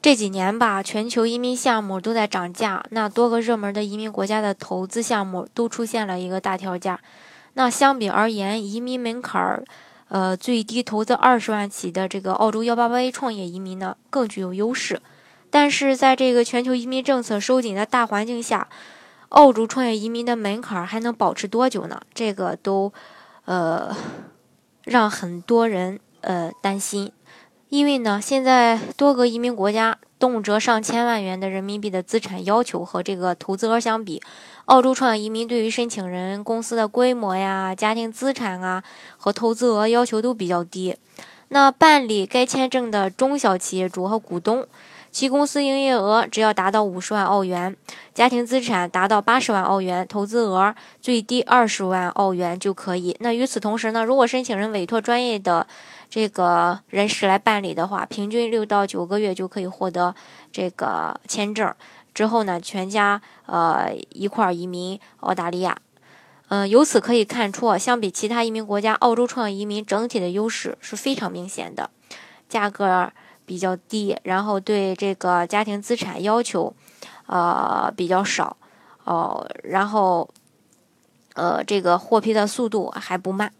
这几年吧，全球移民项目都在涨价，那多个热门的移民国家的投资项目都出现了一个大调价。那相比而言，移民门槛儿，呃，最低投资二十万起的这个澳洲幺八八 A 创业移民呢，更具有优势。但是在这个全球移民政策收紧的大环境下，澳洲创业移民的门槛还能保持多久呢？这个都，呃，让很多人呃担心。因为呢，现在多个移民国家动辄上千万元的人民币的资产要求和这个投资额相比，澳洲创业移民对于申请人公司的规模呀、家庭资产啊和投资额要求都比较低。那办理该签证的中小企业主和股东，其公司营业额只要达到五十万澳元，家庭资产达到八十万澳元，投资额最低二十万澳元就可以。那与此同时呢，如果申请人委托专业的这个人士来办理的话，平均六到九个月就可以获得这个签证。之后呢，全家呃一块移民澳大利亚。嗯，由此可以看出，相比其他移民国家，澳洲创业移民整体的优势是非常明显的，价格比较低，然后对这个家庭资产要求呃比较少哦，然后呃这个获批的速度还不慢。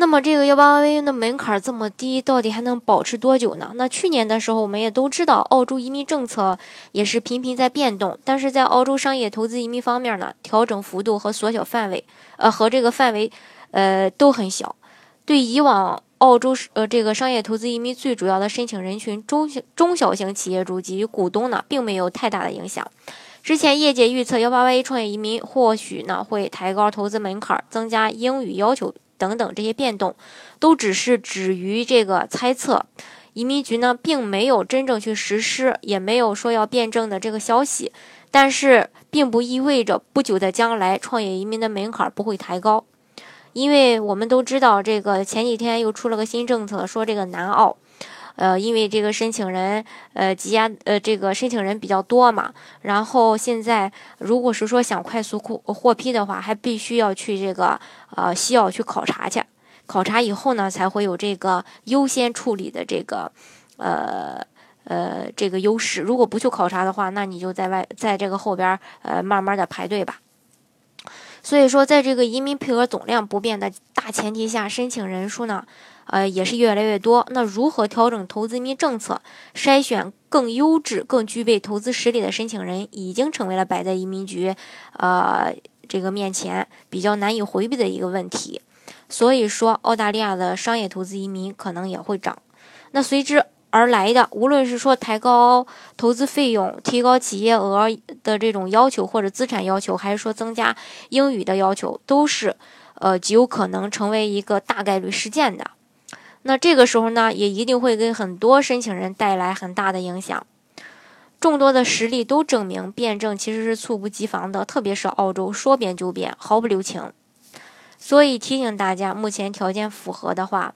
那么这个幺八八 A 的门槛这么低，到底还能保持多久呢？那去年的时候，我们也都知道，澳洲移民政策也是频频在变动。但是在澳洲商业投资移民方面呢，调整幅度和缩小范围，呃，和这个范围，呃，都很小。对以往澳洲呃这个商业投资移民最主要的申请人群中中小型企业主及股东呢，并没有太大的影响。之前业界预测幺八八一创业移民或许呢会抬高投资门槛，增加英语要求。等等这些变动，都只是止于这个猜测。移民局呢，并没有真正去实施，也没有说要变证的这个消息。但是，并不意味着不久的将来，创业移民的门槛不会抬高。因为我们都知道，这个前几天又出了个新政策，说这个南澳，呃，因为这个申请人，呃，积压，呃，这个申请人比较多嘛。然后现在，如果是说想快速获获批的话，还必须要去这个。呃，西澳去考察去，考察以后呢，才会有这个优先处理的这个，呃呃，这个优势。如果不去考察的话，那你就在外，在这个后边呃，慢慢的排队吧。所以说，在这个移民配额总量不变的大前提下，申请人数呢，呃，也是越来越多。那如何调整投资移民政策，筛选更优质、更具备投资实力的申请人，已经成为了摆在移民局，呃。这个面前比较难以回避的一个问题，所以说澳大利亚的商业投资移民可能也会涨。那随之而来的，无论是说抬高投资费用、提高企业额的这种要求或者资产要求，还是说增加英语的要求，都是呃极有可能成为一个大概率事件的。那这个时候呢，也一定会给很多申请人带来很大的影响。众多的实例都证明，变证其实是猝不及防的，特别是澳洲说变就变，毫不留情。所以提醒大家，目前条件符合的话，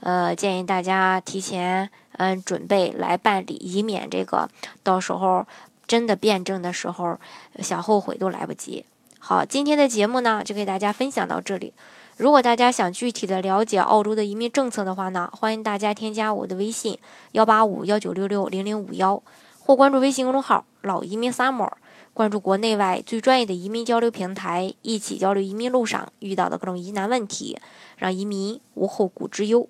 呃，建议大家提前嗯准备来办理，以免这个到时候真的变证的时候想后悔都来不及。好，今天的节目呢就给大家分享到这里。如果大家想具体的了解澳洲的移民政策的话呢，欢迎大家添加我的微信幺八五幺九六六零零五幺。或关注微信公众号“老移民 summer”，关注国内外最专业的移民交流平台，一起交流移民路上遇到的各种疑难问题，让移民无后顾之忧。